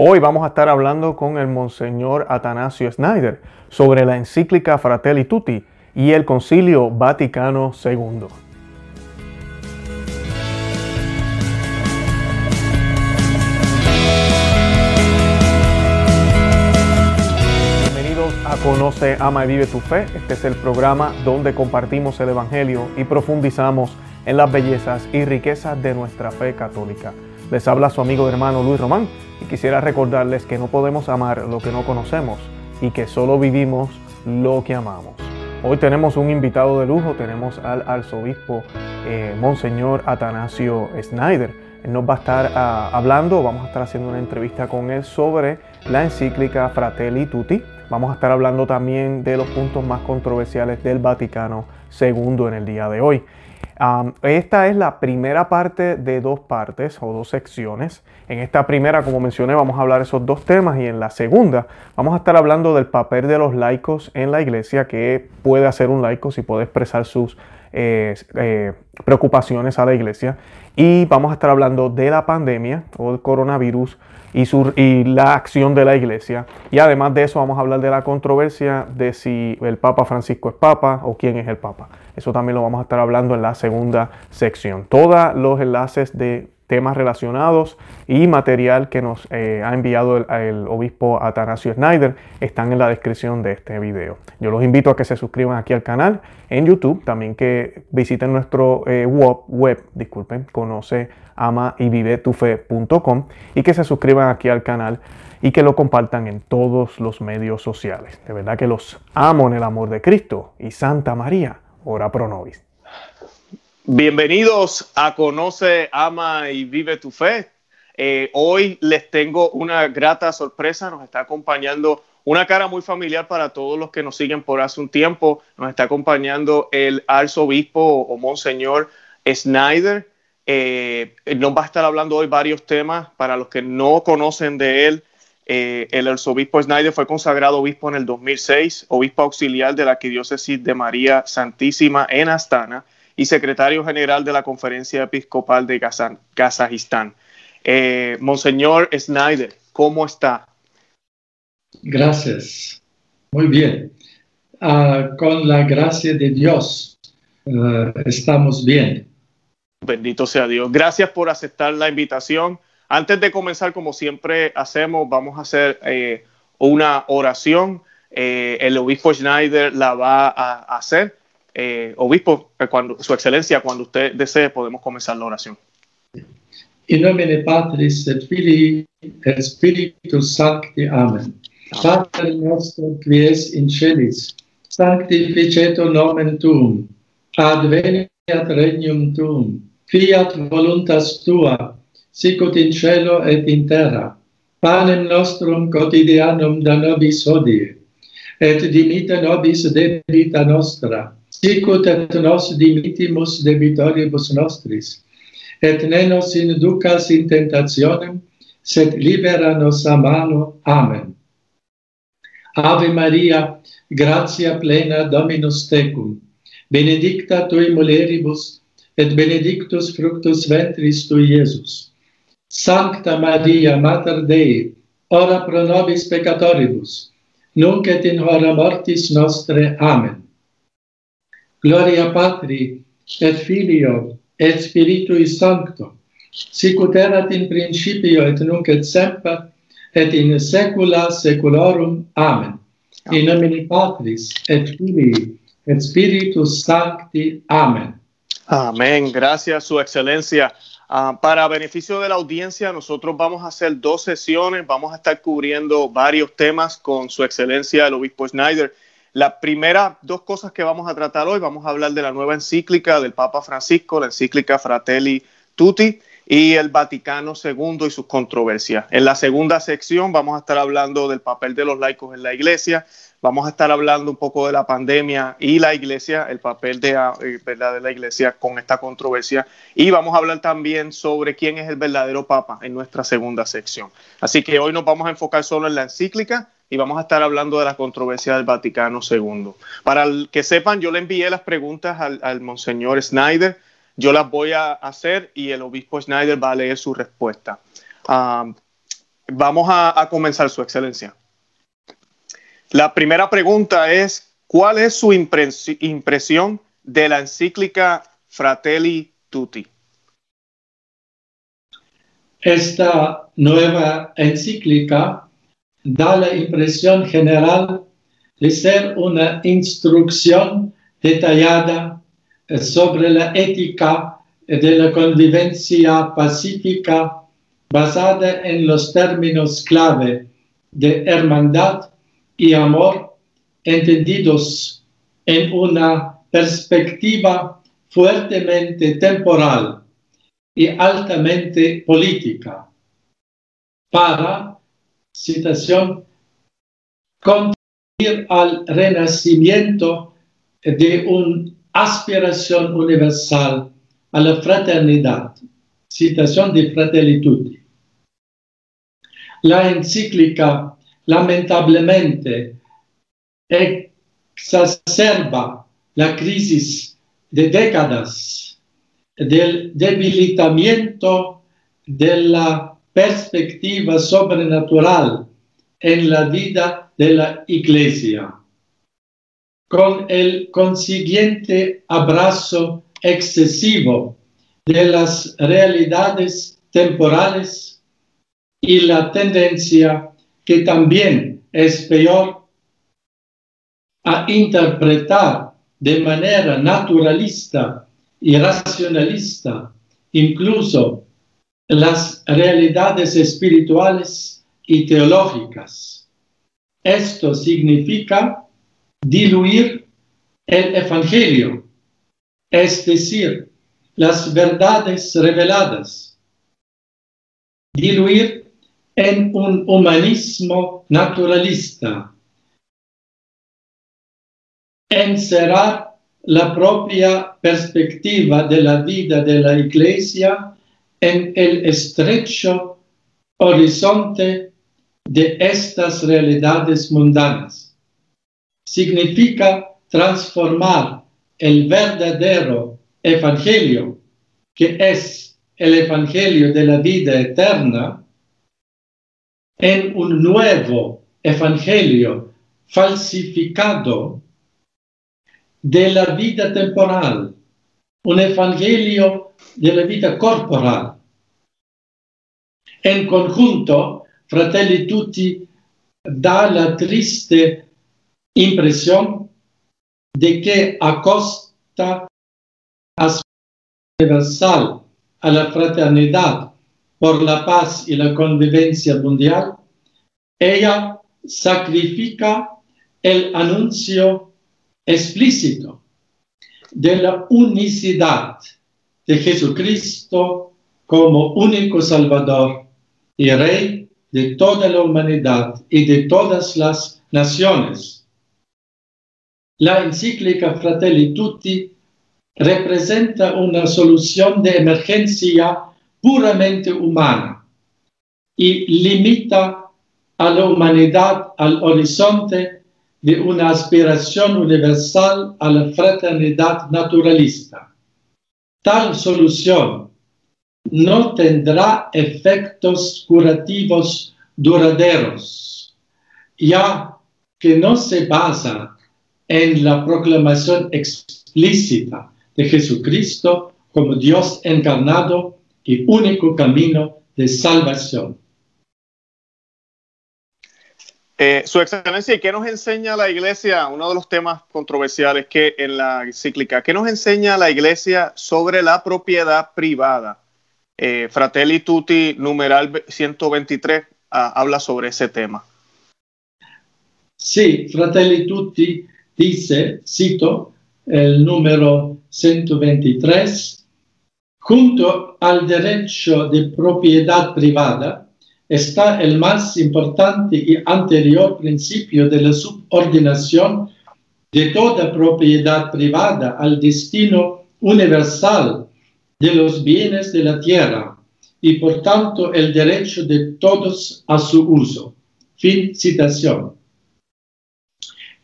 Hoy vamos a estar hablando con el Monseñor Atanasio Snyder sobre la encíclica Fratelli Tutti y el Concilio Vaticano II. Bienvenidos a Conoce, Ama y Vive tu Fe. Este es el programa donde compartimos el Evangelio y profundizamos en las bellezas y riquezas de nuestra fe católica. Les habla su amigo hermano Luis Román y quisiera recordarles que no podemos amar lo que no conocemos y que solo vivimos lo que amamos. Hoy tenemos un invitado de lujo, tenemos al arzobispo eh, Monseñor Atanasio Snyder. Él nos va a estar ah, hablando, vamos a estar haciendo una entrevista con él sobre la encíclica Fratelli Tutti. Vamos a estar hablando también de los puntos más controversiales del Vaticano II en el día de hoy esta es la primera parte de dos partes o dos secciones. En esta primera, como mencioné, vamos a hablar esos dos temas y en la segunda vamos a estar hablando del papel de los laicos en la iglesia, que puede hacer un laico si puede expresar sus eh, eh, preocupaciones a la iglesia. Y vamos a estar hablando de la pandemia o el coronavirus y, y, la acción de la iglesia. Y además de eso vamos a hablar de la controversia de si el Papa Francisco es Papa o quién es el Papa. Eso también lo vamos a estar hablando en la segunda sección. Todos los enlaces de temas relacionados y material que nos eh, ha enviado el, obispo Atanasio Snyder están en la descripción de este video. Yo los invito a que se suscriban aquí al canal en YouTube, también que visiten nuestro eh, web, web, disculpen, conoce, ama y vive tu fe.com y que se suscriban aquí al canal y que lo compartan en todos los medios sociales. De verdad que los amo en el amor de Cristo y Santa María, ora pro nobis. Bienvenidos a Conoce, Ama y Vive tu Fe. Eh, hoy les tengo una grata sorpresa. Nos está acompañando una cara muy familiar para todos los que nos siguen por hace un tiempo. Nos está acompañando el arzobispo o monseñor Snyder. Eh, nos va a estar hablando hoy varios temas. Para los que no conocen de él, eh, el arzobispo Snyder fue consagrado obispo en el 2006, obispo auxiliar de la Arquidiócesis de María Santísima en Astana y secretario general de la Conferencia Episcopal de Kazajistán. Eh, Monseñor Snyder, ¿cómo está? Gracias. Muy bien. Ah, con la gracia de Dios ah, estamos bien. Bendito sea Dios. Gracias por aceptar la invitación. Antes de comenzar, como siempre hacemos, vamos a hacer eh, una oración. Eh, el obispo Schneider la va a hacer eh, obispo, eh, cuando, su excelencia, cuando usted desee, podemos comenzar la oración. In nomine Patris et Filii et Spiritus Sancti. Amen. Pater nostro qui es in celis, sanctificetur nomen tuum, adveniat regnum tuum, fiat voluntas tua, sicut in cielo et in terra, panem nostrum quotidianum da nobis hodie, et dimite nobis debita nostra, sicut et nos dimitimus debitoribus nostris, et ne nos inducas in tentationem, sed libera nos a mano. Amen. Ave Maria, gratia plena Dominus tecum, benedicta tui mulieribus, et benedictus fructus ventris tui, Iesus. Sancta Maria, Mater Dei, ora pro nobis peccatoribus, nunc et in hora mortis nostre. Amen. Gloria Patri, et Filio, et Spiritui Sancto, sicut erat in principio et nunc et semper, et in saecula saeculorum. Amen. In nomine Patris, et Filii, et Spiritus Sancti. Amen. Amén. Gracias, Su Excelencia. Uh, para beneficio de la audiencia, nosotros vamos a hacer dos sesiones, vamos a estar cubriendo varios temas con Su Excelencia el Obispo Schneider. Las primeras dos cosas que vamos a tratar hoy, vamos a hablar de la nueva encíclica del Papa Francisco, la encíclica Fratelli Tutti, y el Vaticano II y sus controversias. En la segunda sección vamos a estar hablando del papel de los laicos en la iglesia, vamos a estar hablando un poco de la pandemia y la iglesia, el papel de, eh, ¿verdad? de la iglesia con esta controversia, y vamos a hablar también sobre quién es el verdadero Papa en nuestra segunda sección. Así que hoy nos vamos a enfocar solo en la encíclica y vamos a estar hablando de la controversia del Vaticano II. Para que sepan, yo le envié las preguntas al, Monseñor Snyder, yo las voy a hacer y el obispo Snyder va a leer su respuesta. vamos a, comenzar, Su Excelencia. La primera pregunta es, ¿cuál es su impresión de la encíclica Fratelli Tutti? Esta nueva encíclica da la impresión general de ser una instrucción detallada sobre la ética de la convivencia pacífica basada en los términos clave de hermandad y amor entendidos en una perspectiva fuertemente temporal y altamente política para, citación, contribuir al renacimiento de una aspiración universal a la fraternidad. Citación de Fratelli. La encíclica lamentablemente exacerba la crisis de décadas del debilitamiento de la perspectiva sobrenatural en la vida de la Iglesia, con el consiguiente abrazo excesivo de las realidades temporales y la tendencia que también es peor a interpretar de manera naturalista y racionalista incluso las realidades espirituales y teológicas. Esto significa diluir el Evangelio es decir, las verdades reveladas, diluir en un humanismo naturalista, encerrar la propia perspectiva de la vida de la Iglesia en el estrecho horizonte de estas realidades mundanas. Significa transformar el verdadero evangelio, que es el evangelio de la vida eterna, en un nuevo evangelio falsificado de la vida temporal, un evangelio de la vida corporal. En conjunto, Fratelli Tutti da la triste impresión de que a costa universal a la fraternidad por la paz y la convivencia mundial, ella sacrifica el anuncio explícito de la unicidad de Jesucristo como único Salvador y Rey de toda la humanidad y de todas las naciones. La encíclica Fratelli Tutti representa una solución de emergencia puramente humana y limita a la humanidad al horizonte de una aspiración universal a la fraternidad naturalista. Tal solución no tendrá efectos curativos duraderos, ya que no se basa en la proclamación explícita de Jesucristo como Dios encarnado y único camino de salvación. Eh, Su Excelencia, ¿y qué nos enseña la Iglesia? Uno de los temas controversiales que en la encíclica, ¿qué nos enseña la Iglesia sobre la propiedad privada? Eh, Fratelli Tutti, numeral 123, ah, habla sobre ese tema. Sí, Fratelli Tutti dice, cito el número 123, junto al derecho de propiedad privada está el más importante y anterior principio de la subordinación de toda propiedad privada al destino universal de los bienes de la tierra y por tanto el derecho de todos a su uso. Fin citación.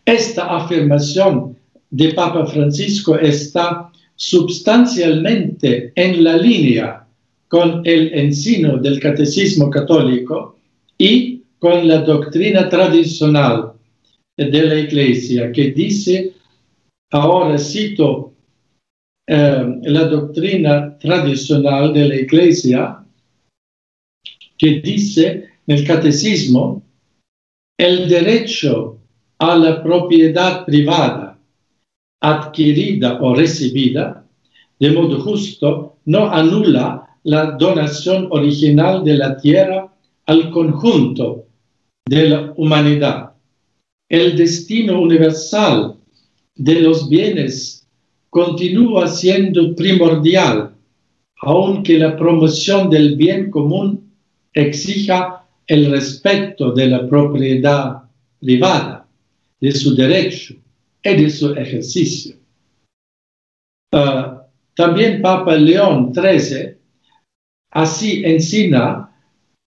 Esta afirmación de Papa Francisco está sustancialmente en la línea con el ensino del catecismo católico y con la doctrina tradicional de la Iglesia que dice, ahora cito eh, la doctrina tradicional de la Iglesia, que dice en el catecismo, el derecho a la propiedad privada adquirida o recibida de modo justo no anula la donación original de la tierra al conjunto de la humanidad. El destino universal de los bienes continúa siendo primordial, aunque la promoción del bien común exija el respeto de la propiedad privada, de su derecho su ejercicio. Ah, también Papa León XIII así enseña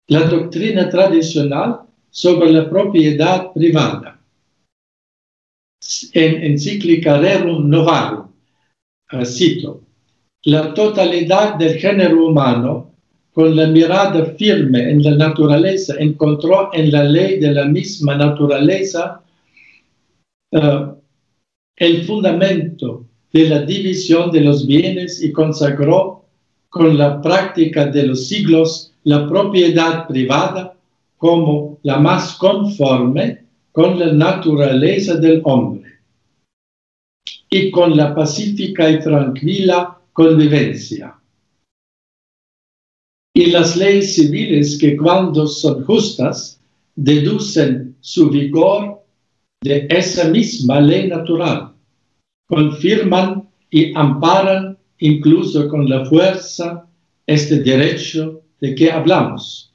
la doctrina tradicional sobre la propiedad privada. En encíclica Rerum Novarum, uh, cito, la totalidad del género humano, con la mirada firme en la naturaleza, encontró en la ley de la misma naturaleza uh, el fundamento de la división de los bienes y consagró con la práctica de los siglos la propiedad privada como la más conforme con la naturaleza del hombre y con la pacífica y tranquila convivencia. Y las leyes civiles que cuando son justas deducen su vigor de esa misma ley natural, confirman y amparan incluso con la fuerza este derecho de que hablamos.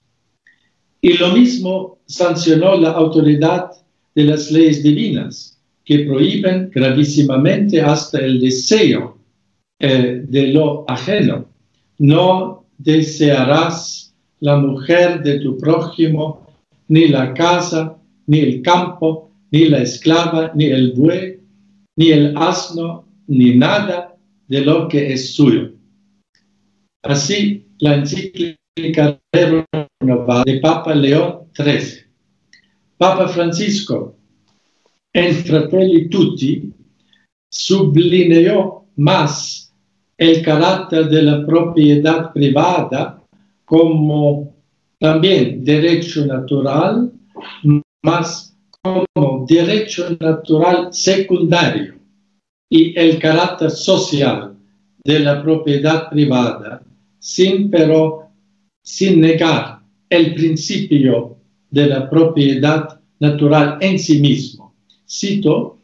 Y lo mismo sancionó la autoridad de las leyes divinas, que prohíben gravísimamente hasta el deseo eh, de lo ajeno. No desearás la mujer de tu prójimo, ni la casa, ni el campo, ni la esclava, ni el buey, ni el asno, ni nada de lo que es suyo. Así, la encíclica de Papa León XIII. Papa Francisco, en Fratelli Tutti, sublineó más el carácter de la propiedad privada como también derecho natural, más como derecho natural secundario y el carácter social de la propiedad privada, sin pero sin negar el principio de la propiedad natural en sí mismo. Cito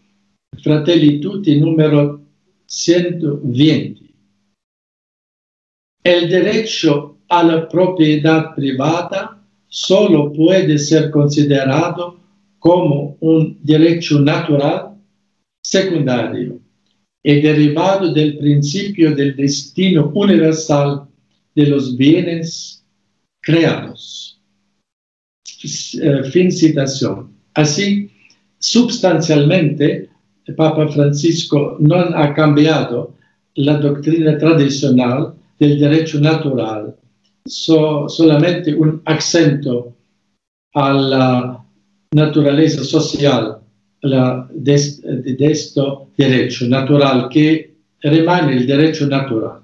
Fratelli Tutti número 120. El derecho a la propiedad privada solo puede ser considerado como un derecho natural secundario y derivado del principio del destino universal de los bienes creados. Eh, fin citación. Así, substancialmente, Papa Francisco no ha cambiado la doctrina tradicional del derecho natural, solamente un acento a la naturaleza social la, de, de, derecho natural, que remane el derecho natural.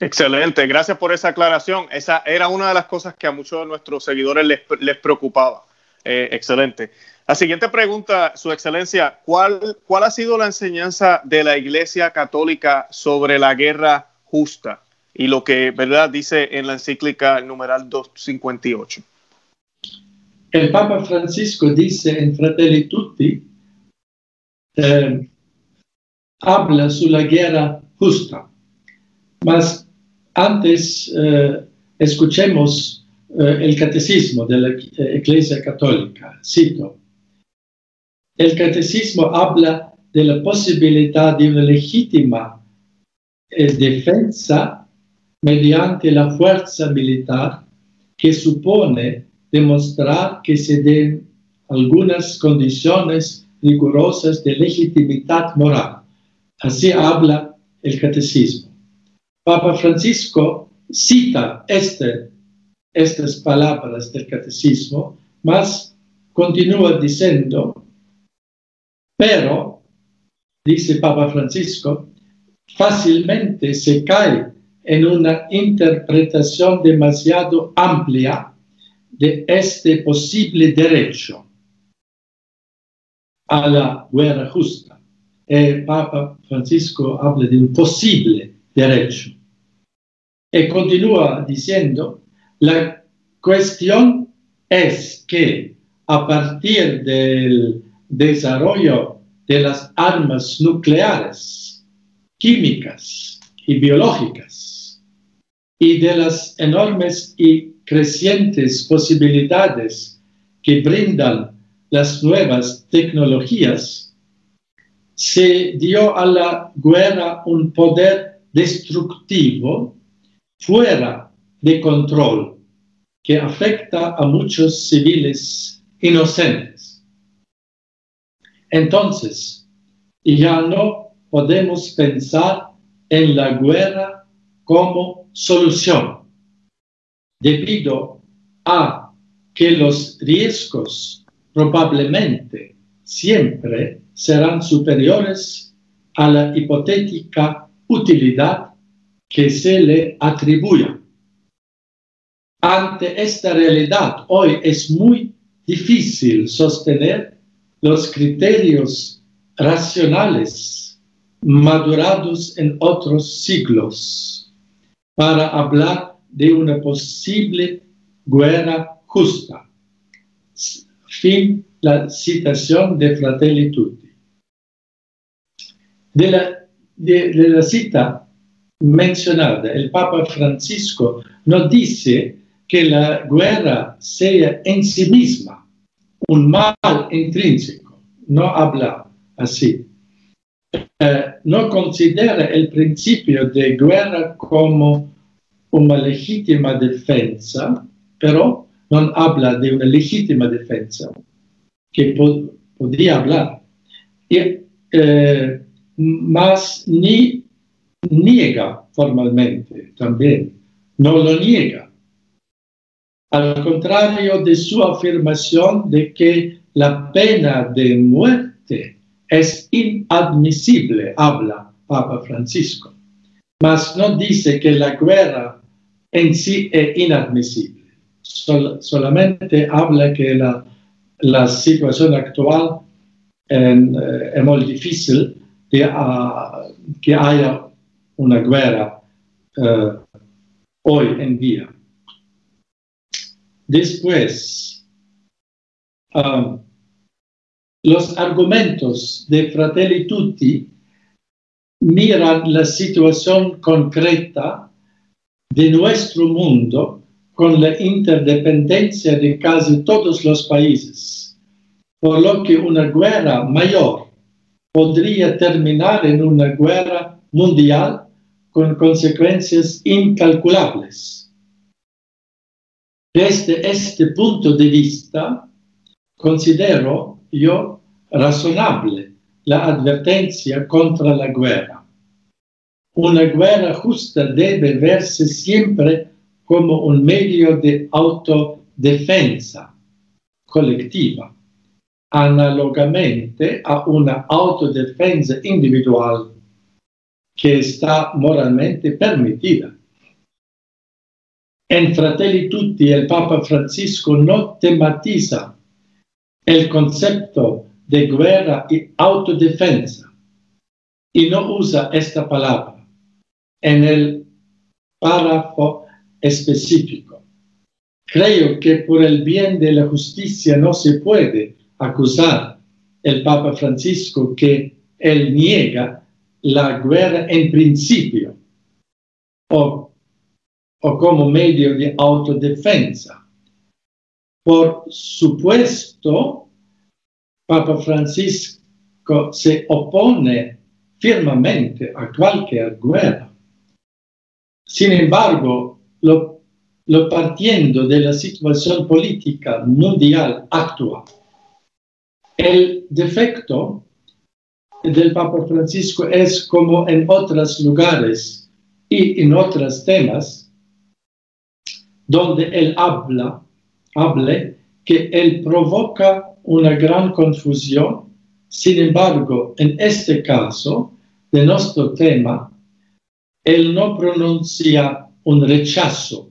Excelente, gracias por esa aclaración. Esa era una de las cosas que a muchos de nuestros seguidores les, les preocupaba. Eh, excelente. La siguiente pregunta, Su Excelencia, ¿cuál, ¿cuál ha sido la enseñanza de la Iglesia Católica sobre la guerra justa y lo que, verdad, dice en la encíclica numeral 258? El Papa Francisco dice en Fratelli Tutti, eh, habla sobre la guerra justa. Mas antes eh, escuchemos eh, el catecismo de la Iglesia Católica. Cito. El catecismo habla de la posibilidad de una legítima defensa mediante la fuerza militar que supone demostrar que se den algunas condiciones rigurosas de legitimidad moral. Así habla el catecismo. Papa Francisco cita este estas palabras del catecismo, mas continúa diciendo, pero, dice Papa Francisco, fácilmente se cae en una interpretación demasiado amplia de este posible derecho a la guerra justa. El Papa Francisco habla de un posible derecho. Y continúa diciendo, la cuestión es que a partir del desarrollo de las armas nucleares, químicas y biológicas, y de las enormes y crecientes posibilidades que brindan las nuevas tecnologías, se dio a la guerra un poder destructivo fuera de control que afecta a muchos civiles inocentes. Entonces, ya no podemos pensar en la guerra como solución, debido a que los riesgos probablemente siempre serán superiores a la hipotética utilidad que se le atribuya. Ante esta realidad, hoy es muy difícil sostener los criterios racionales madurados en otros siglos para hablar de una posible guerra justa. Fin la citación de Fratelli Tutti. De la, cita mencionada, el Papa Francisco nos dice que la guerra sea en sí misma un mal intrínseco, no habla así. Eh, no considera el principio de guerra como una legítima defensa, pero no habla de una legítima defensa, que pod podría hablar. Y, eh, más ni niega formalmente también, no lo niega. Al contrario de su afirmación de que la pena de muerte es inadmisible, habla Papa Francisco, mas no dice que la guerra en sí es inadmisible. Sol, solamente habla que la, la situación actual eh, es muy difícil de, uh, que haya una guerra uh, hoy en día. Después, um, los argumentos de Fratelli Tutti miran la situación concreta de nuestro mundo con la interdependencia de casi todos los países, por lo que una guerra mayor podría terminar en una guerra mundial con consecuencias incalculables. Desde este punto de vista, considero yo razonable la advertencia contra la guerra. Una guerra justa debe verse siempre como un medio de autodefensa colectiva, análogamente a una autodefensa individual que está moralmente permitida. En Fratelli Tutti el Papa Francisco no tematiza el concepto de guerra y autodefensa y no usa esta palabra en el párrafo específico. Creo que por el bien de la justicia no se puede acusar el Papa Francisco que él niega la guerra en principio o, o como medio de autodefensa. Por supuesto, Papa Francisco se opone firmemente a cualquier guerra. Sin embargo, lo, partiendo de la situación política mundial actual, el defecto del Papa Francisco es como en otros lugares y en otros temas, donde él habla, hable que él provoca una gran confusión. Sin embargo, en este caso de nuestro tema, él no pronuncia un rechazo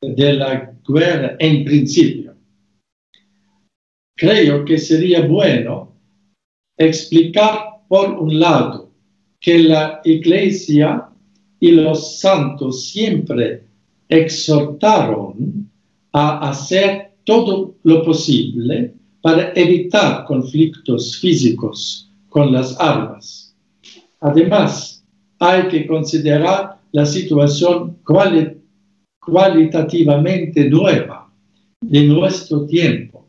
de la guerra en principio. Creo que sería bueno explicar, por un lado, que la Iglesia y los santos siempre exhortaron a hacer todo lo posible para evitar conflictos físicos con las armas. Además, hay que considerar la situación cualitativamente nueva de nuestro tiempo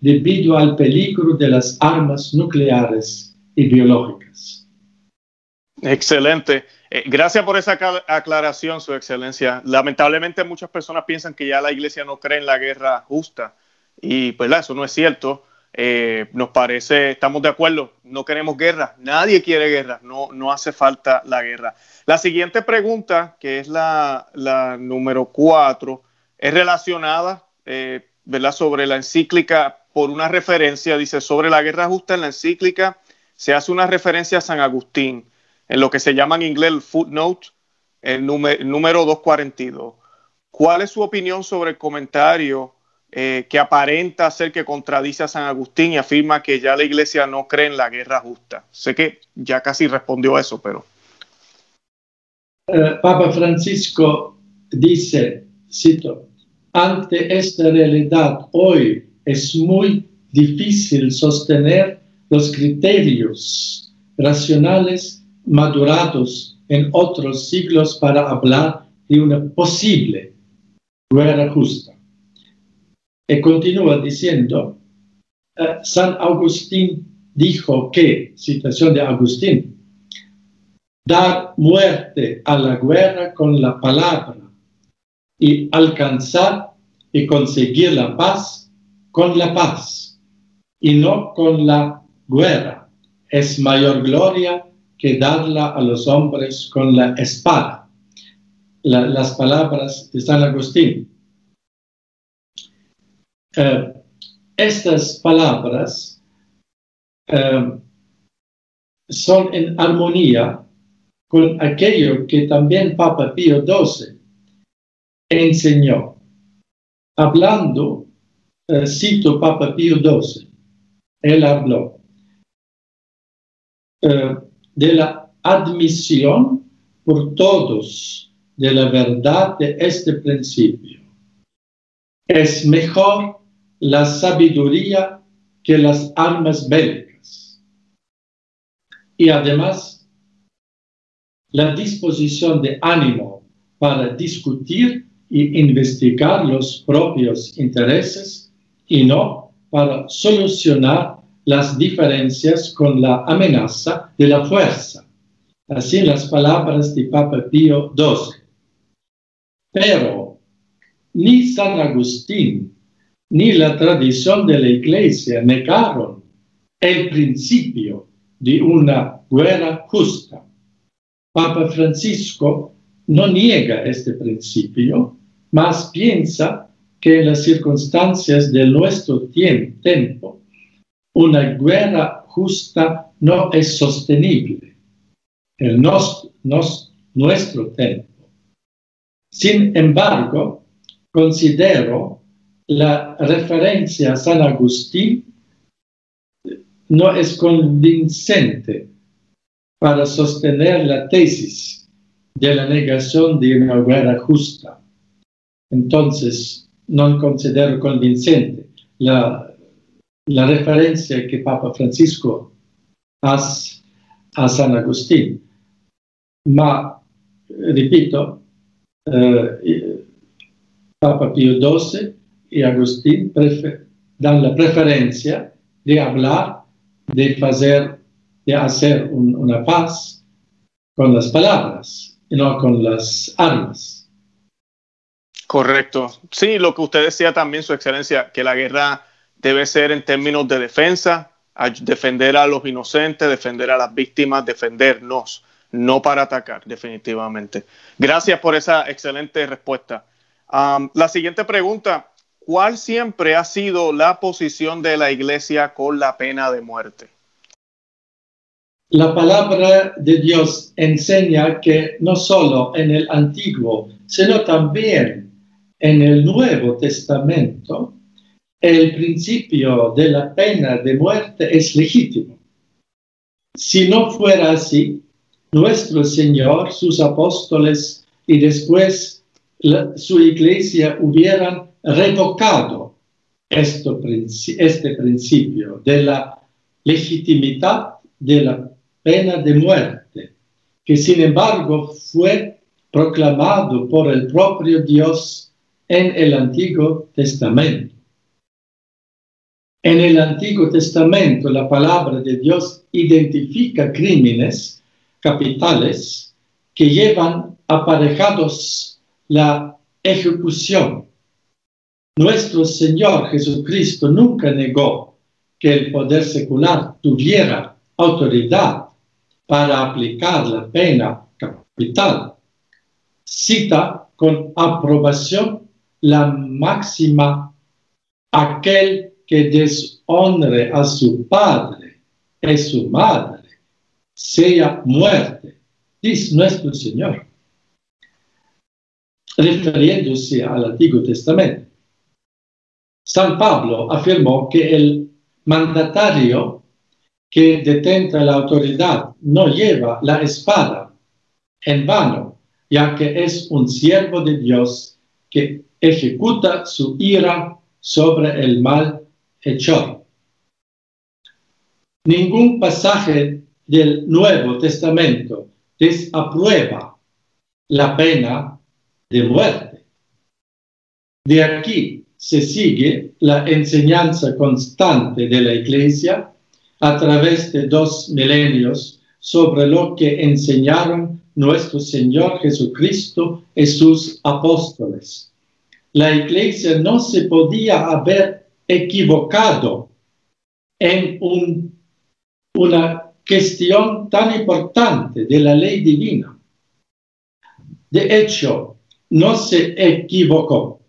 debido al peligro de las armas nucleares y biológicas. Excelente. Eh, gracias por esa aclaración, Su Excelencia. Lamentablemente muchas personas piensan que ya la Iglesia no cree en la guerra justa y pues eso no es cierto. Eh, nos parece, estamos de acuerdo, no queremos guerra, nadie quiere guerra, no, no hace falta la guerra. La siguiente pregunta, que es la, número cuatro, es relacionada, eh, ¿verdad? Sobre la encíclica, por una referencia, dice, sobre la guerra justa en la encíclica se hace una referencia a San Agustín en lo que se llama en inglés el footnote, el, número 242. ¿Cuál es su opinión sobre el comentario eh, que aparenta ser que contradice a San Agustín y afirma que ya la iglesia no cree en la guerra justa? Sé que ya casi respondió eso, pero... Eh, Papa Francisco dice, cito, ante esta realidad hoy es muy difícil sostener los criterios racionales madurados en otros siglos para hablar de una posible guerra justa. Y continúa diciendo, eh, San Agustín dijo que, citación de Agustín, dar muerte a la guerra con la palabra y alcanzar y conseguir la paz con la paz y no con la guerra es mayor gloria que darla a los hombres con la espada. las palabras de San Agustín. Eh, estas palabras eh, son en armonía con aquello que también Papa Pío XII enseñó. Hablando, eh, cito Papa Pío XII, él habló de la admisión por todos de la verdad de este principio. Es mejor la sabiduría que las armas bélicas. Y además, la disposición de ánimo para discutir y investigar los propios intereses y no para solucionar las diferencias con la amenaza de la fuerza. Así las palabras de Papa Pío XII. Pero ni San Agustín ni la tradición de la Iglesia negaron el principio de una guerra justa. Papa Francisco no niega este principio, mas piensa que en las circunstancias de nuestro tiempo una guerra justa no es sostenible en nuestro tiempo. Sin embargo, considero la referencia a San Agustín no es convincente para sostener la tesis de la negación de una guerra justa. Entonces, no considero convincente la referencia que Papa Francisco hace a San Agustín. Ma, repito, eh, Papa Pío XII y Agustín dan la preferencia de hablar, de hacer, de hacer una paz con las palabras y no con las armas. Correcto. Sí, lo que usted decía también, Su Excelencia, que la guerra debe ser en términos de defensa, defender a los inocentes, defender a las víctimas, defendernos, no para atacar, definitivamente. Gracias por esa excelente respuesta. la siguiente pregunta, ¿cuál siempre ha sido la posición de la iglesia con la pena de muerte? La palabra de Dios enseña que no solo en el Antiguo, sino también en el Nuevo Testamento, el principio de la pena de muerte es legítimo. Si no fuera así, nuestro Señor, sus apóstoles y después su iglesia hubieran revocado este principio de la legitimidad de la pena de muerte, que sin embargo fue proclamado por el propio Dios en el Antiguo Testamento. En el Antiguo Testamento la palabra de Dios identifica crímenes capitales que llevan aparejados la ejecución. Nuestro Señor Jesucristo nunca negó que el poder secular tuviera autoridad para aplicar la pena capital. Cita con aprobación la máxima aquel que deshonre a su padre y su madre, sea muerte, dice nuestro Señor, refiriéndose al Antiguo Testamento. San Pablo afirmó que el mandatario que detenta la autoridad no lleva la espada en vano, ya que es un siervo de Dios que ejecuta su ira sobre el mal hecho. Ningún pasaje del Nuevo Testamento desaprueba la pena de muerte. De aquí se sigue la enseñanza constante de la Iglesia a través de dos milenios sobre lo que enseñaron nuestro Señor Jesucristo y sus apóstoles. La Iglesia no se podía haber equivocado en una cuestión tan importante de la ley divina. De hecho, no se equivocó.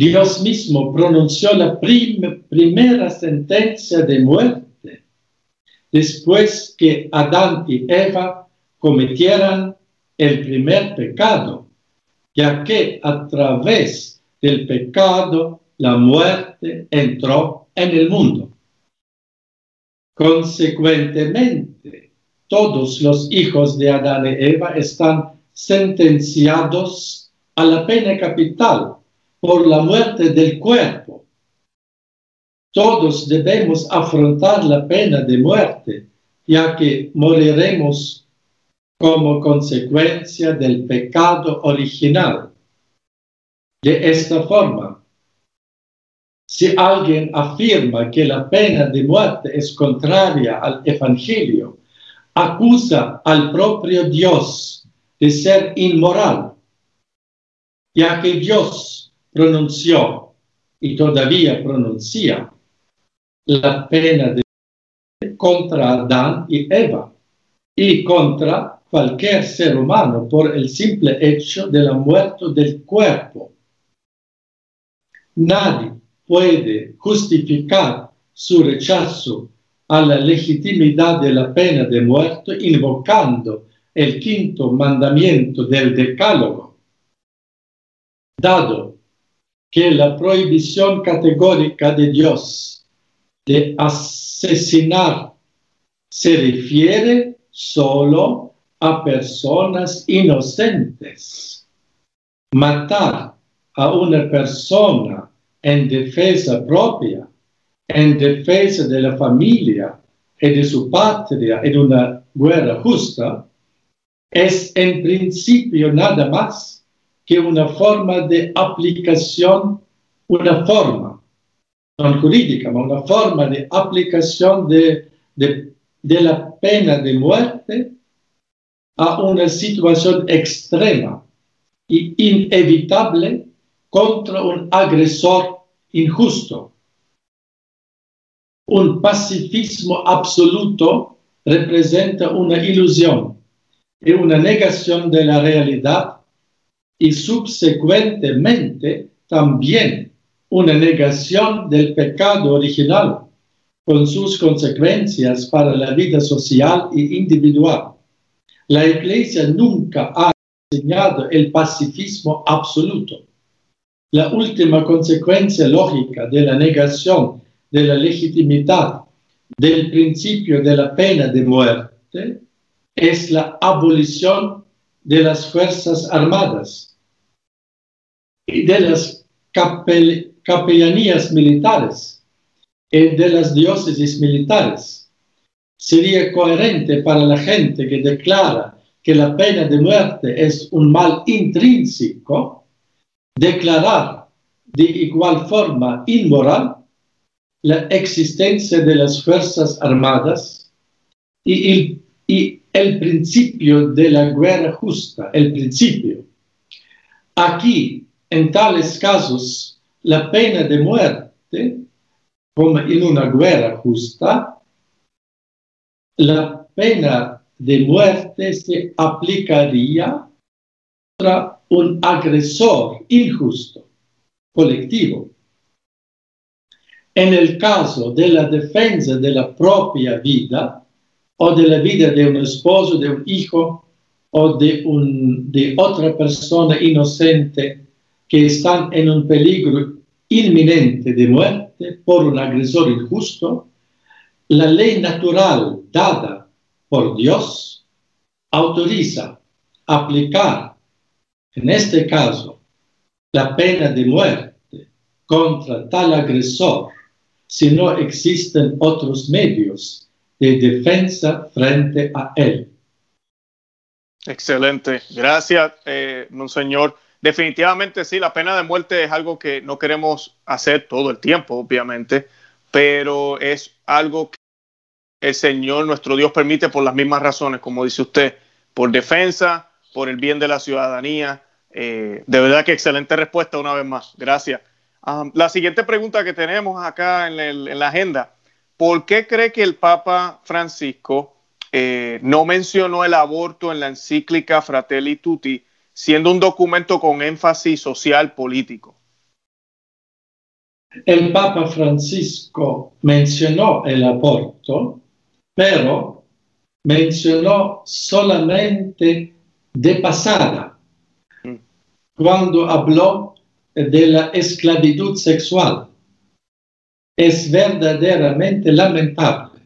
Dios mismo pronunció la primera sentencia de muerte después que Adán y Eva cometieran el primer pecado, ya que a través del pecado la muerte entró en el mundo. Consecuentemente, todos los hijos de Adán y Eva están sentenciados a la pena capital por la muerte del cuerpo. Todos debemos afrontar la pena de muerte, ya que moriremos como consecuencia del pecado original. De esta forma, si alguien afirma que la pena de muerte es contraria al Evangelio, acusa al propio Dios de ser inmoral, ya que Dios pronunció y todavía pronuncia la pena de contra Adán y Eva y contra cualquier ser humano por el simple hecho de la muerte del cuerpo. Nadie puede justificar su rechazo a la legitimidad de la pena de muerte invocando el quinto mandamiento del decálogo. Dado que la prohibición categórica de Dios de asesinar se refiere solo a personas inocentes. Matar a una persona en defensa propia, en defensa de la familia y de su patria en una guerra justa, es en principio nada más que una forma de aplicación, una forma, no jurídica, pero una forma de aplicación de, de, de la pena de muerte a una situación extrema y inevitable contra un agresor injusto. Un pacifismo absoluto representa una ilusión y una negación de la realidad y subsecuentemente también una negación del pecado original con sus consecuencias para la vida social e individual. La Iglesia nunca ha enseñado el pacifismo absoluto. La última consecuencia lógica de la negación de la legitimidad del principio de la pena de muerte es la abolición de las Fuerzas Armadas de las capellanías militares y de las diócesis militares. Sería coherente para la gente que declara que la pena de muerte es un mal intrínseco, declarar de igual forma inmoral la existencia de las Fuerzas Armadas y el principio de la guerra justa, el principio. Aquí, en tales casos, la pena de muerte, como en una guerra justa, la pena de muerte se aplicaría contra un agresor injusto, colectivo. En el caso de la defensa de la propia vida o de la vida de un esposo, de un hijo o de, de otra persona inocente que están en un peligro inminente de muerte por un agresor injusto, la ley natural dada por Dios autoriza aplicar, en este caso, la pena de muerte contra tal agresor si no existen otros medios de defensa frente a él. Excelente. Gracias, eh, Monseñor. Definitivamente sí, la pena de muerte es algo que no queremos hacer todo el tiempo, obviamente, pero es algo que el Señor, nuestro Dios, permite por las mismas razones, como dice usted, por defensa, por el bien de la ciudadanía. Eh, de verdad que excelente respuesta una vez más. Gracias. Um, la siguiente pregunta que tenemos acá en, la agenda, ¿por qué cree que el Papa Francisco eh, no mencionó el aborto en la encíclica Fratelli Tutti, siendo un documento con énfasis social político? El Papa Francisco mencionó el aborto, pero mencionó solamente de pasada, mm. cuando habló de la esclavitud sexual. Es verdaderamente lamentable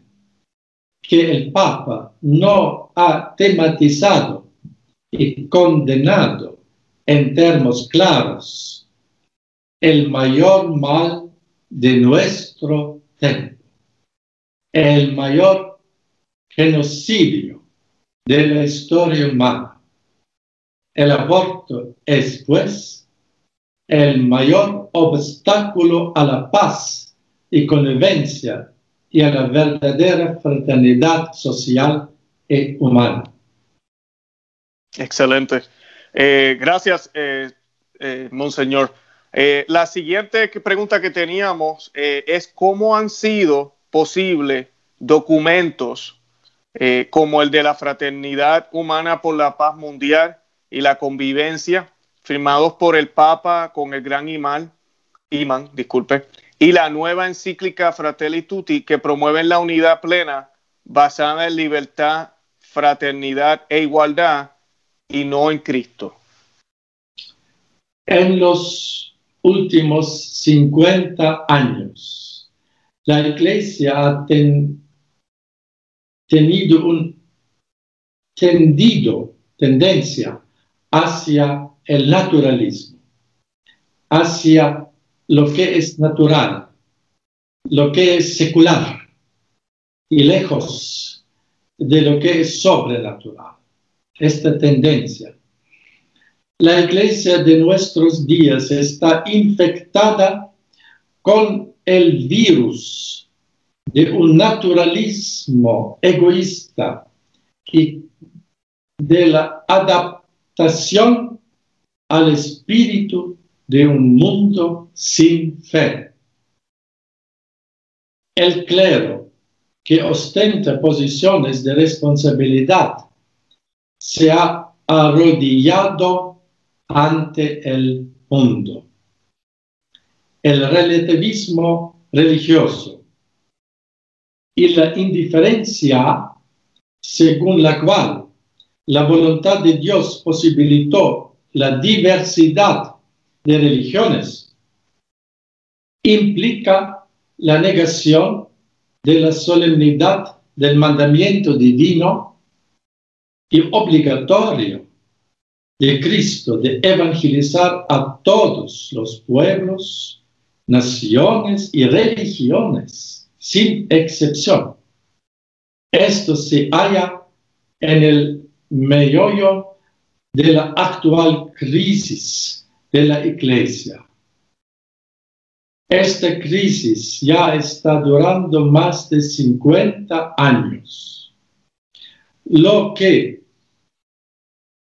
que el Papa no ha tematizado y condenado en términos claros el mayor mal de nuestro tiempo, el mayor genocidio de la historia humana. El aborto es, pues, el mayor obstáculo a la paz y convivencia y a la verdadera fraternidad social y humana. Excelente. Eh, gracias, eh, eh, Monseñor. la siguiente pregunta que teníamos es cómo han sido posibles documentos como el de la Fraternidad Humana por la Paz Mundial y la Convivencia firmados por el Papa con el gran imán, imán disculpe, y la nueva encíclica Fratelli Tutti que promueven la unidad plena basada en libertad, fraternidad e igualdad y no en Cristo. En los últimos 50 años, la Iglesia ha tenido un tendido tendencia hacia el naturalismo, hacia lo que es natural, lo que es secular y lejos de lo que es sobrenatural. Esta tendencia. La iglesia de nuestros días está infectada con el virus de un naturalismo egoísta y de la adaptación al espíritu de un mundo sin fe. El clero que ostenta posiciones de responsabilidad se ha arrodillado ante el mundo. El relativismo religioso y la indiferencia según la cual la voluntad de Dios posibilitó la diversidad de religiones, implica la negación de la solemnidad del mandamiento divino y obligatorio de Cristo de evangelizar a todos los pueblos, naciones y religiones, sin excepción. Esto se halla en el meollo de la actual crisis de la iglesia. Esta crisis ya está durando más de 50 años. Lo que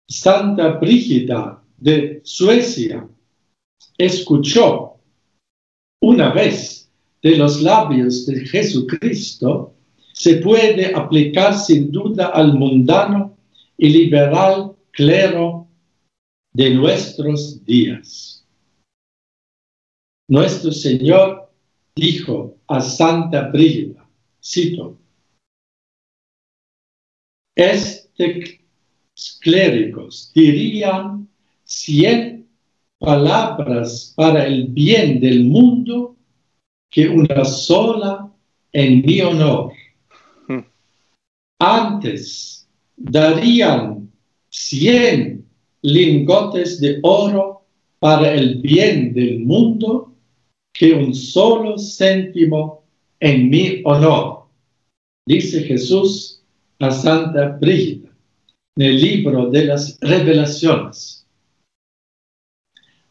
Santa Brígida de Suecia escuchó una vez de los labios de Jesucristo se puede aplicar sin duda al mundano y liberal clero de nuestros días. Nuestro Señor dijo a Santa Brígida, cito, este clérigos dirían cien palabras para el bien del mundo que una sola en mi honor. Hmm. Antes darían cien lingotes de oro para el bien del mundo que un solo céntimo en mi honor, dice Jesús a Santa Brígida en el libro de las revelaciones.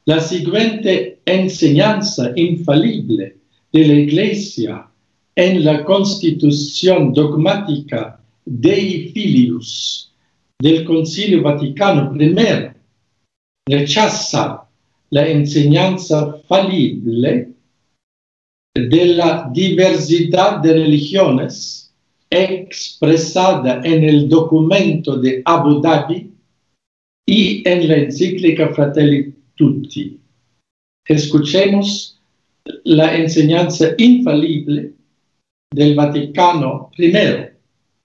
La siguiente enseñanza infalible de la Iglesia en la constitución dogmática Dei Filius del Concilio Vaticano I rechaza la enseñanza falible de la diversidad de religiones expresada en el documento de Abu Dhabi y en la encíclica Fratelli Tutti. Escuchemos la enseñanza infalible del Vaticano I.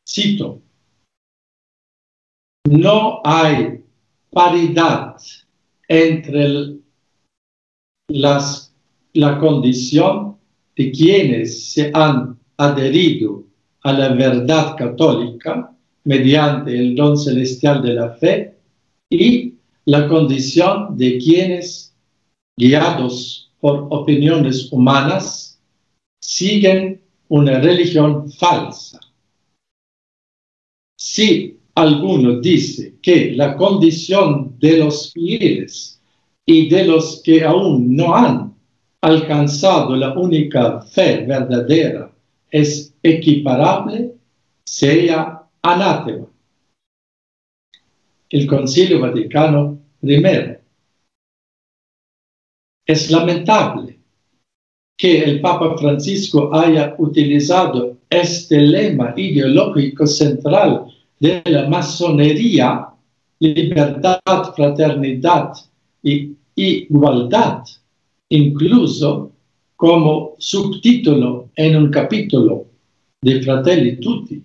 Cito, no hay paridad entre las, la condición de quienes se han adherido a la verdad católica mediante el don celestial de la fe y la condición de quienes, guiados por opiniones humanas, siguen una religión falsa. Si alguno dice que la condición de los fieles y de los que aún no han alcanzado la única fe verdadera es equiparable, sea anátema. El Concilio Vaticano I. Es lamentable que el Papa Francisco haya utilizado este lema ideológico central de la masonería, libertad, fraternidad y igualdad, incluso como subtítulo en un capítulo de Fratelli Tutti,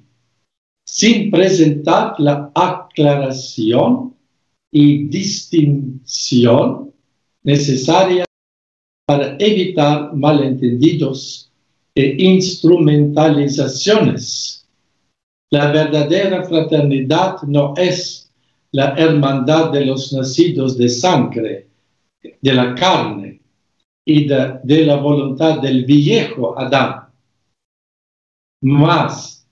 sin presentar la aclaración y distinción necesaria para evitar malentendidos e instrumentalizaciones. La verdadera fraternidad no es la hermandad de los nacidos de sangre, de la carne y de, la voluntad del viejo Adán, más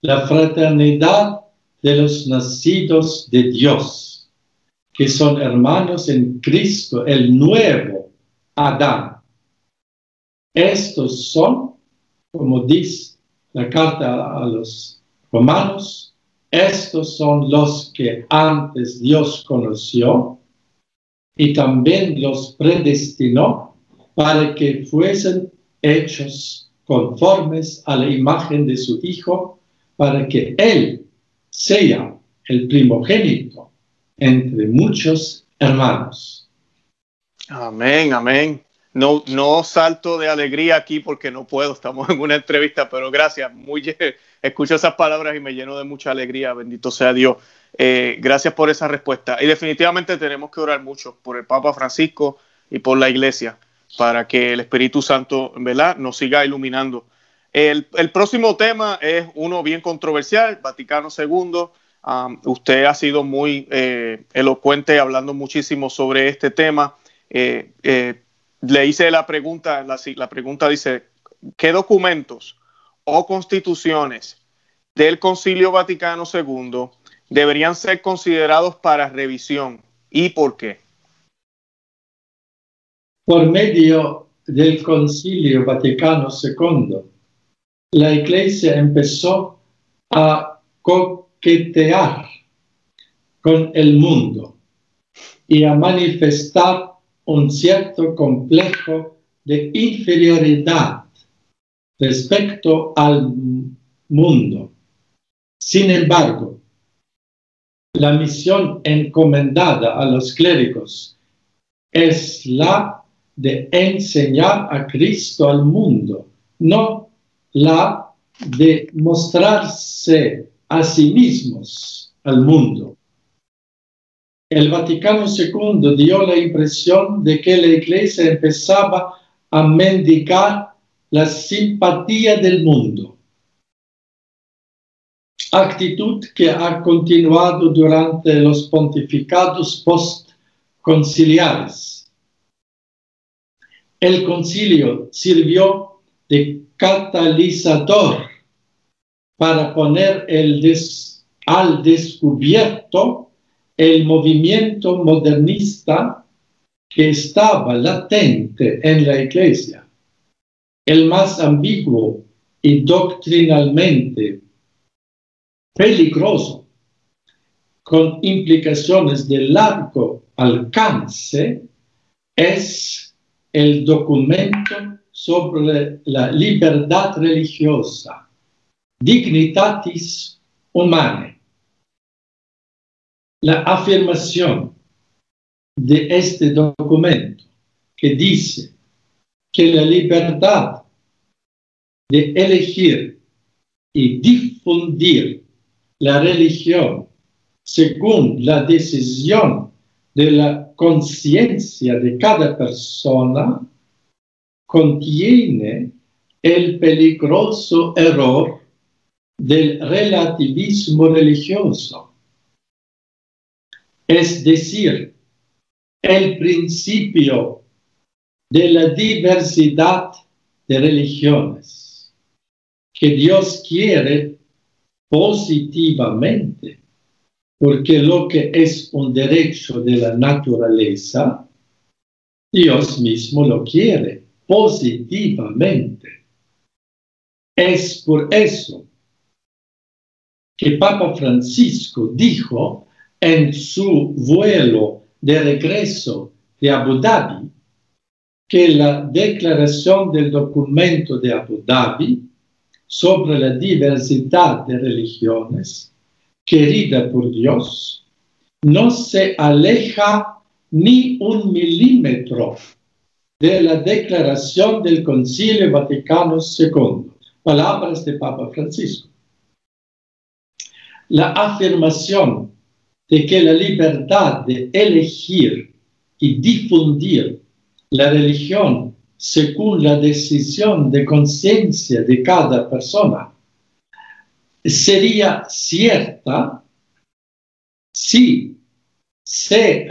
la fraternidad de los nacidos de Dios, que son hermanos en Cristo, el nuevo Adán. Estos son, como dice la carta a los romanos, estos son los que antes Dios conoció y también los predestinó para que fuesen hechos conformes a la imagen de su Hijo, para que Él sea el primogénito entre muchos hermanos. Amén, amén. No, no salto de alegría aquí porque no puedo, estamos en una entrevista, pero gracias. Muy, escucho esas palabras y me lleno de mucha alegría, bendito sea Dios. Eh, gracias por esa respuesta. Y definitivamente tenemos que orar mucho por el Papa Francisco y por la Iglesia para que el Espíritu Santo ¿verdad? nos siga iluminando. El, próximo tema es uno bien controversial, Vaticano II. Um, usted ha sido muy eh, elocuente hablando muchísimo sobre este tema. Eh, eh, le hice la pregunta, la, la pregunta dice, ¿qué documentos o constituciones del Concilio Vaticano II deberían ser considerados para revisión y por qué? Por medio del Concilio Vaticano II, la Iglesia empezó a coquetear con el mundo y a manifestar un cierto complejo de inferioridad respecto al mundo. Sin embargo, la misión encomendada a los clérigos es la de enseñar a Cristo al mundo, no la de mostrarse a sí mismos al mundo. El Vaticano II dio la impresión de que la Iglesia empezaba a mendigar la simpatía del mundo actitud que ha continuado durante los pontificados postconciliares. El concilio sirvió de catalizador para poner el al descubierto el movimiento modernista que estaba latente en la iglesia, el más ambiguo y doctrinalmente peligroso, con implicaciones de largo alcance, es el documento sobre la libertad religiosa, Dignitatis Humanae. La afirmación de este documento que dice que la libertad de elegir y difundir la religión según la decisión de la conciencia de cada persona contiene el peligroso error del relativismo religioso, es decir, el principio de la diversidad de religiones que Dios quiere positivamente, porque lo que es un derecho de la naturaleza, Dios mismo lo quiere positivamente. Es por eso que Papa Francisco dijo en su vuelo de regreso de Abu Dhabi que la declaración del documento de Abu Dhabi sobre la diversidad de religiones querida por Dios, no se aleja ni un milímetro de la declaración del Concilio Vaticano II, palabras de Papa Francisco. La afirmación de que la libertad de elegir y difundir la religión según la decisión de conciencia de cada persona, sería cierta si se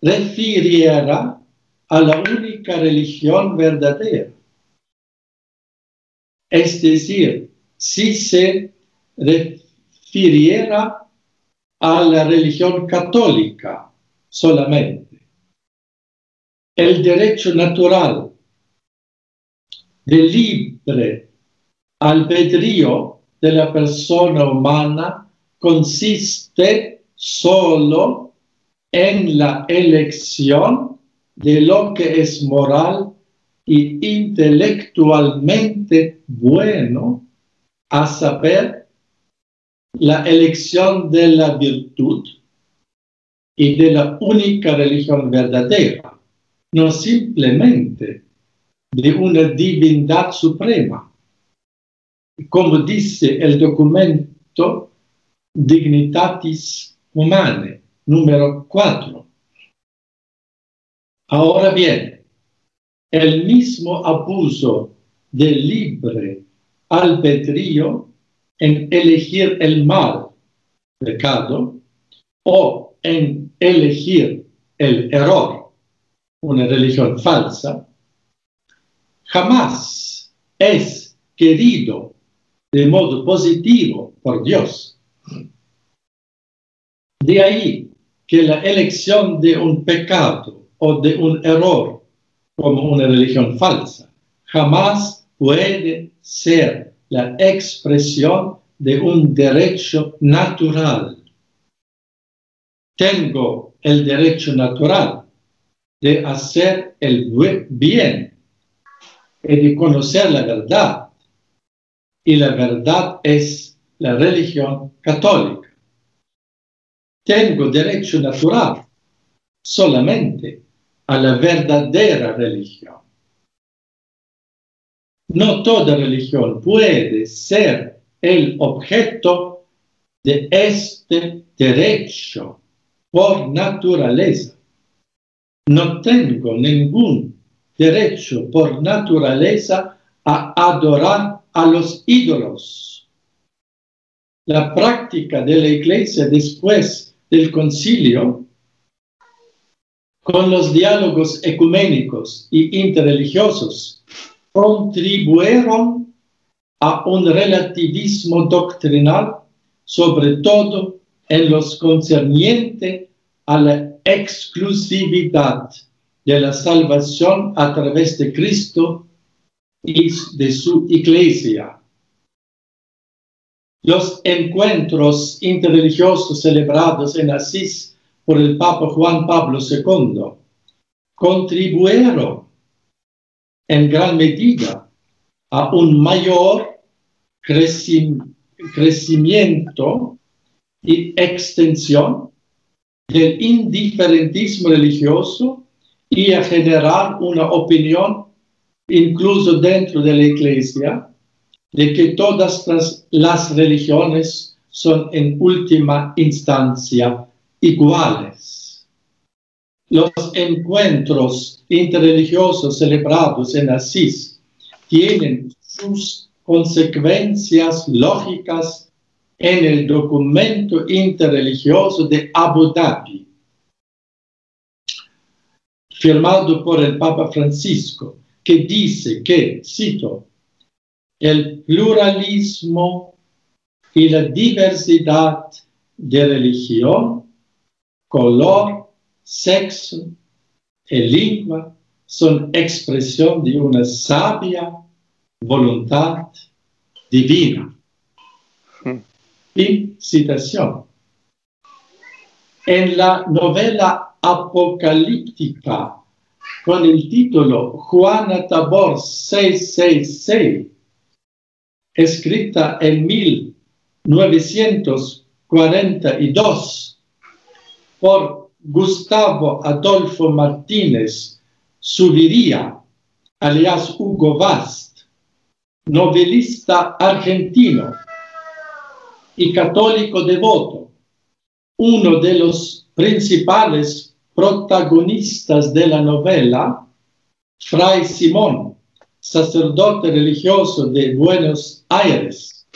refiriera a la única religión verdadera. Es decir, si se refiriera a la religión católica solamente el derecho natural de libre albedrío de la persona humana consiste solo en la elección de lo que es moral y intelectualmente bueno, a saber, la elección de la virtud, y de la única religión verdadera, no simplemente de una divinidad suprema. Como dice el documento Dignitatis Humanae, número 4. Ahora bien, el mismo abuso del libre albedrío en elegir el mal, pecado, o en elegir el error, una religión falsa, jamás es querido de modo positivo por Dios. De ahí que la elección de un pecado o de un error como una religión falsa jamás puede ser la expresión de un derecho natural. Tengo el derecho natural de hacer el bien y de conocer la verdad. Y la verdad es la religión católica. Tengo derecho natural solamente a la verdadera religión. No toda religión puede ser el objeto de este derecho por naturaleza. No tengo ningún derecho por naturaleza a adorar a los ídolos. La práctica de la iglesia después del concilio, con los diálogos ecuménicos y interreligiosos, contribuyeron a un relativismo doctrinal, sobre todo en los concerniente a la exclusividad de la salvación a través de Cristo de su iglesia. Los encuentros interreligiosos celebrados en Asís por el Papa Juan Pablo II contribuyeron en gran medida a un mayor crecimiento y extensión del indiferentismo religioso y a generar una opinión, incluso dentro de la iglesia, de que todas las, religiones son en última instancia iguales. Los encuentros interreligiosos celebrados en Asís tienen sus consecuencias lógicas en el documento interreligioso de Abu Dhabi, firmado por el Papa Francisco, que dice que, cito, el pluralismo y la diversidad de religión, color, sexo y lengua son expresión de una sabia voluntad divina. Fin citación. En la novela apocalíptica con el título Juana Tabor 666, escrita en 1942 por Gustavo Adolfo Martínez Subiría, alias Hugo Vast, novelista argentino y católico devoto, uno de los principales protagonistas de la novela, Fray Simón, sacerdote religioso de Buenos Aires,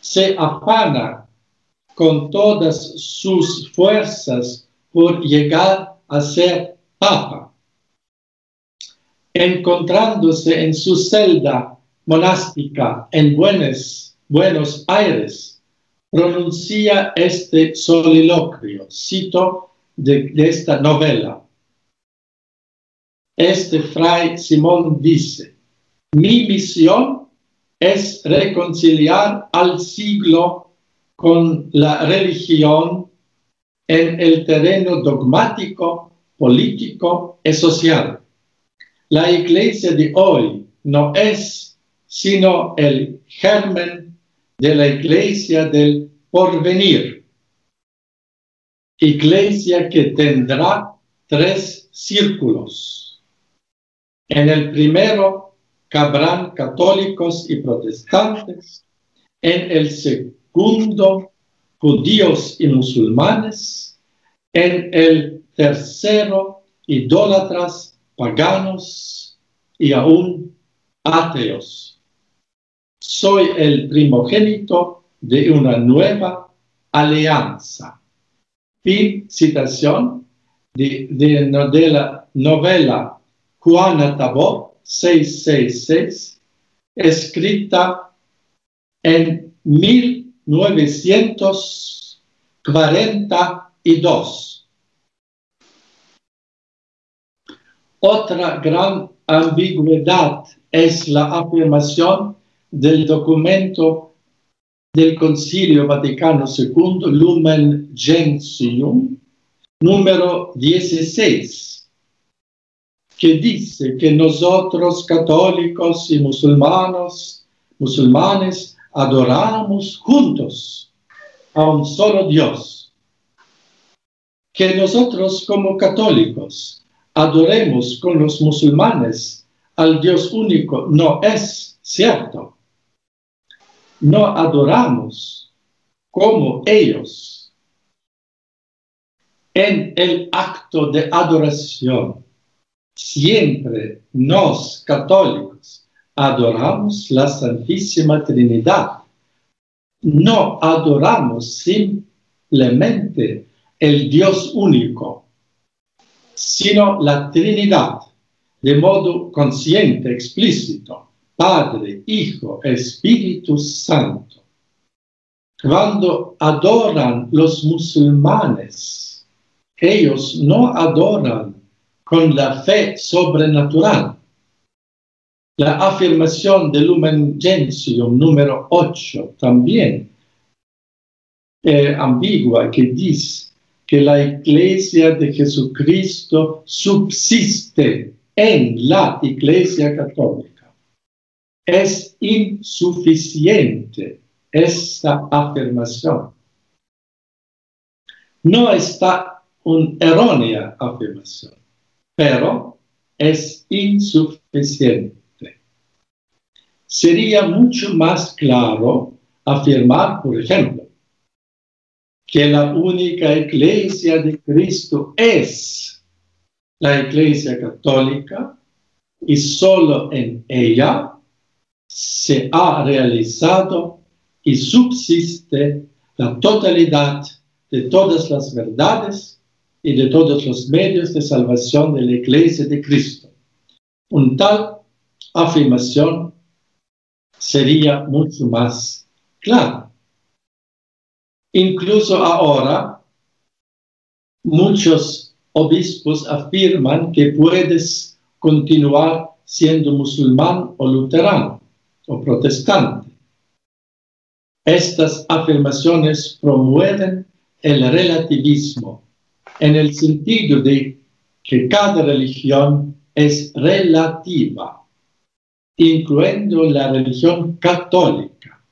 se afana con todas sus fuerzas por llegar a ser papa. Encontrándose en su celda monástica en Buenos, Buenos Aires, pronuncia este soliloquio, cito de, esta novela. Este fray Simón dice, mi misión es reconciliar al siglo con la religión en el terreno dogmático, político y social. La iglesia de hoy no es sino el germen de la iglesia del porvenir. Iglesia que tendrá tres círculos. En el primero cabrán católicos y protestantes, en el segundo judíos y musulmanes, en el tercero idólatras, paganos y aún ateos. Soy el primogénito de una nueva alianza. Fin citación de, de, la novela Juana Tabó 666, escrita en 1942. Otra gran ambigüedad es la afirmación del documento del Concilio Vaticano II, Lumen Gentium, número 16, que dice que nosotros católicos y musulmanos, musulmanes adoramos juntos a un solo Dios. Que nosotros como católicos adoremos con los musulmanes al Dios único no es cierto. No adoramos como ellos. En el acto de adoración, siempre nos católicos adoramos la Santísima Trinidad. No adoramos simplemente el Dios único, sino la Trinidad de modo consciente, explícito, Padre, Hijo, Espíritu Santo. Cuando adoran los musulmanes, ellos no adoran con la fe sobrenatural. La afirmación de Lumen Gentium número 8 también es ambigua que dice que la iglesia de Jesucristo subsiste en la Iglesia Católica. Es insuficiente esta afirmación. No está una errónea afirmación, pero es insuficiente. Sería mucho más claro afirmar, por ejemplo, que la única iglesia de Cristo es la Iglesia Católica y solo en ella se ha realizado y subsiste la totalidad de todas las verdades y de todos los medios de salvación de la Iglesia de Cristo. Un tal afirmación sería mucho más clara. Incluso ahora, muchos obispos afirman que puedes continuar siendo musulmán o luterano o protestante. Estas afirmaciones promueven el relativismo en el sentido de que cada religión es relativa, incluyendo la religión católica.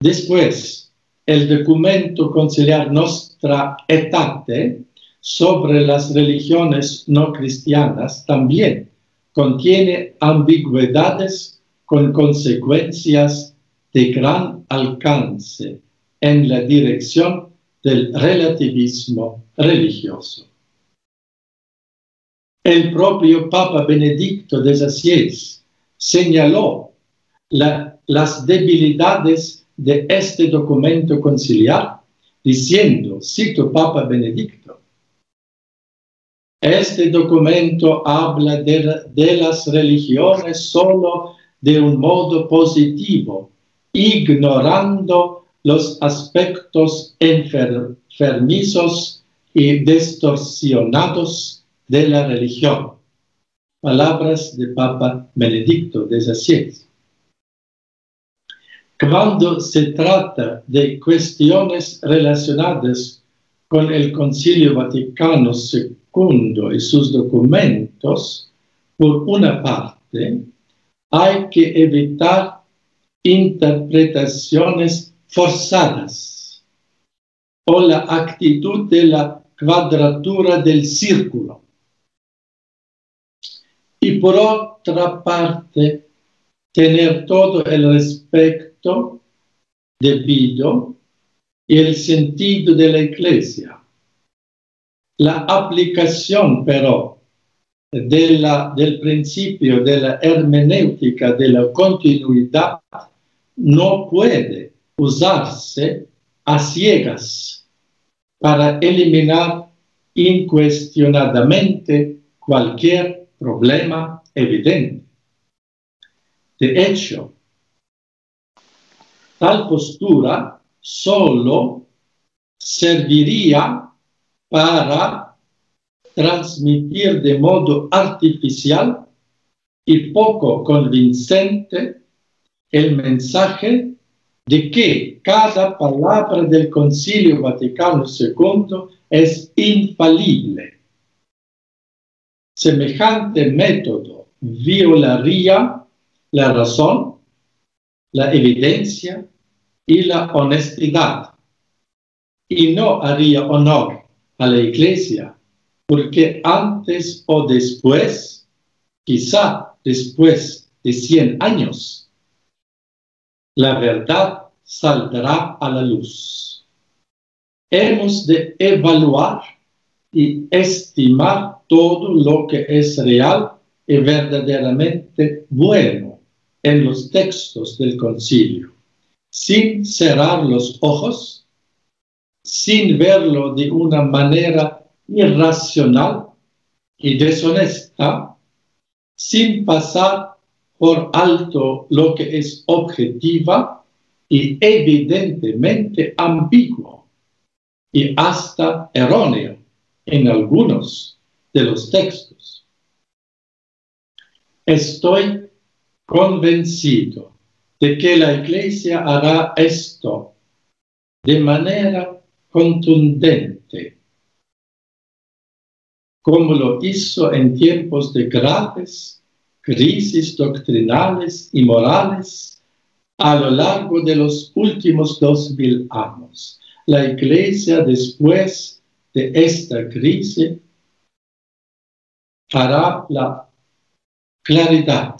Después, el documento conciliar Nostra Etate sobre las religiones no cristianas también contiene ambigüedades con consecuencias de gran alcance en la dirección del relativismo religioso. El propio Papa Benedicto XVI señaló las debilidades de este documento conciliar, diciendo, cito Papa Benedicto, este documento habla de, las religiones solo de un modo positivo, ignorando los aspectos enfermizos y distorsionados de la religión. Palabras de Papa Benedicto XVI. Cuando se trata de cuestiones relacionadas con el Concilio Vaticano II, y sus documentos, por una parte, hay que evitar interpretaciones forzadas. o la actitud de la cuadratura del círculo. Y por otra parte, tener todo el respeto debido y el sentido de la iglesia. La aplicación, pero, de la, del principio de la hermenéutica de la continuidad no puede usarse a ciegas para eliminar incuestionadamente cualquier problema evidente. De hecho, tal postura solo serviría para transmitir de modo artificial y poco convincente el mensaje de que cada palabra del Concilio Vaticano II es infalible. Semejante método violaría la razón, la evidencia y la honestidad y no haría honor a la iglesia porque antes o después, quizá después de 100 años, la verdad saldrá a la luz. Hemos de evaluar y estimar todo lo que es real y verdaderamente bueno en los textos del concilio, sin cerrar los ojos, sin verlo de una manera irracional y deshonesta, sin pasar por alto lo que es objetiva y evidentemente ambiguo y hasta erróneo en algunos de los textos. Estoy convencido de que la Iglesia hará esto de manera contundente, como lo hizo en tiempos de graves crisis doctrinales y morales a lo largo de los últimos dos mil años. La Iglesia después de esta crisis hará la claridad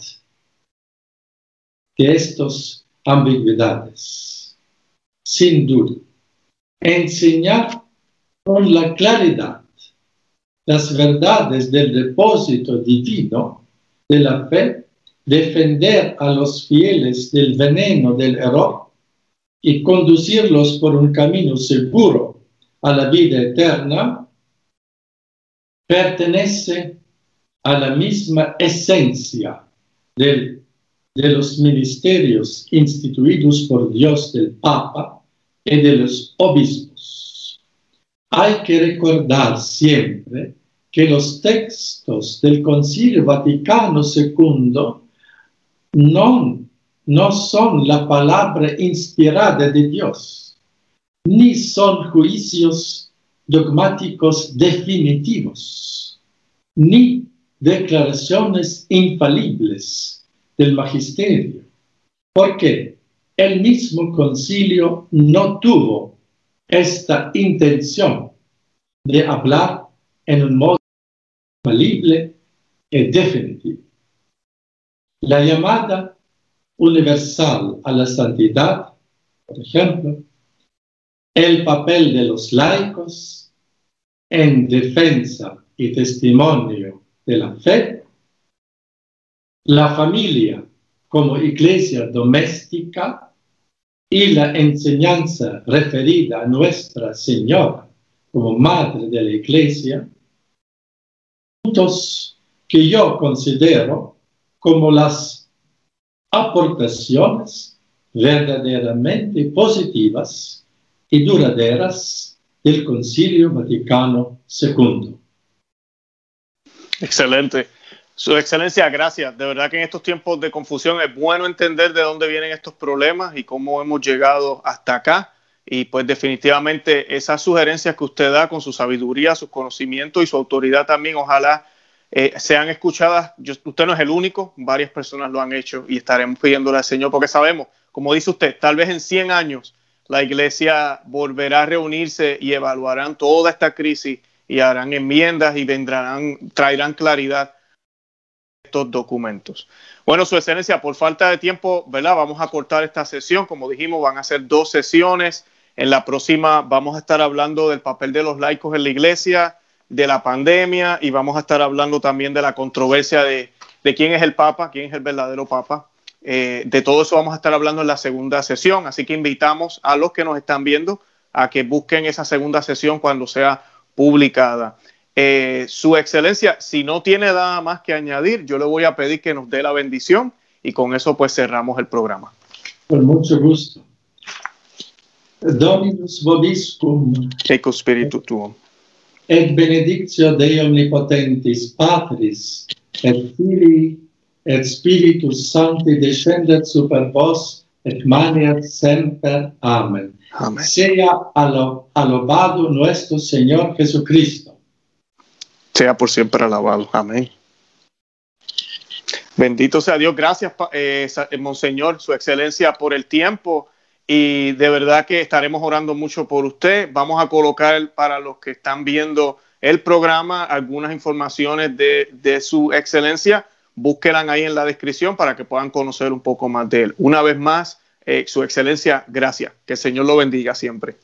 de estas ambigüedades, sin duda. Enseñar con la claridad las verdades del depósito divino de la fe, defender a los fieles del veneno del error y conducirlos por un camino seguro a la vida eterna, pertenece a la misma esencia de los ministerios instituidos por Dios del Papa y de los obispos. Hay que recordar siempre que los textos del Concilio Vaticano II no, no son la palabra inspirada de Dios, ni son juicios dogmáticos definitivos, ni declaraciones infalibles del magisterio, porque el mismo concilio no tuvo esta intención de hablar en un modo infalible y definitivo. La llamada universal a la santidad, por ejemplo, el papel de los laicos en defensa y testimonio de la fe, la familia como iglesia doméstica y la enseñanza referida a Nuestra Señora como madre de la iglesia, puntos que yo considero como las aportaciones verdaderamente positivas y duraderas del Concilio Vaticano II. Excelente. Su excelencia, gracias. De verdad que en estos tiempos de confusión es bueno entender de dónde vienen estos problemas y cómo hemos llegado hasta acá. Y pues definitivamente esas sugerencias que usted da con su sabiduría, su conocimiento y su autoridad también, ojalá eh, sean escuchadas. usted no es el único, varias personas lo han hecho y estaremos pidiéndole al Señor porque sabemos, como dice usted, tal vez en 100 años la iglesia volverá a reunirse y evaluarán toda esta crisis y harán enmiendas y vendrán, traerán claridad documentos. Bueno, Su Excelencia, por falta de tiempo, ¿verdad? Vamos a cortar esta sesión. Como dijimos, van a ser dos sesiones. En la próxima vamos a estar hablando del papel de los laicos en la iglesia, de la pandemia y vamos a estar hablando también de la controversia de, de quién es el Papa, quién es el verdadero Papa. Eh, de todo eso vamos a estar hablando en la segunda sesión, así que invitamos a los que nos están viendo a que busquen esa segunda sesión cuando sea publicada. Eh, su excelencia, si no tiene nada más que añadir, yo le voy a pedir que nos dé la bendición y con eso pues cerramos el programa. Con mucho gusto. Dominus vobiscum. Ecco spiritu tuum. Et benedictio Dei omnipotentis, Patris, et Filii, et Spiritus Sancti descendet super vos, et maniat semper. Amen. Amén. Sea alabado nuestro Señor Jesucristo. Sea por siempre alabado. Amén. Bendito sea Dios. Gracias, eh, eh, Monseñor, Su Excelencia, por el tiempo. Y de verdad que estaremos orando mucho por usted. Vamos a colocar para los que están viendo el programa algunas informaciones de, de Su Excelencia. Búsquenlas ahí en la descripción para que puedan conocer un poco más de él. Una vez más, eh, Su Excelencia, gracias. Que el Señor lo bendiga siempre.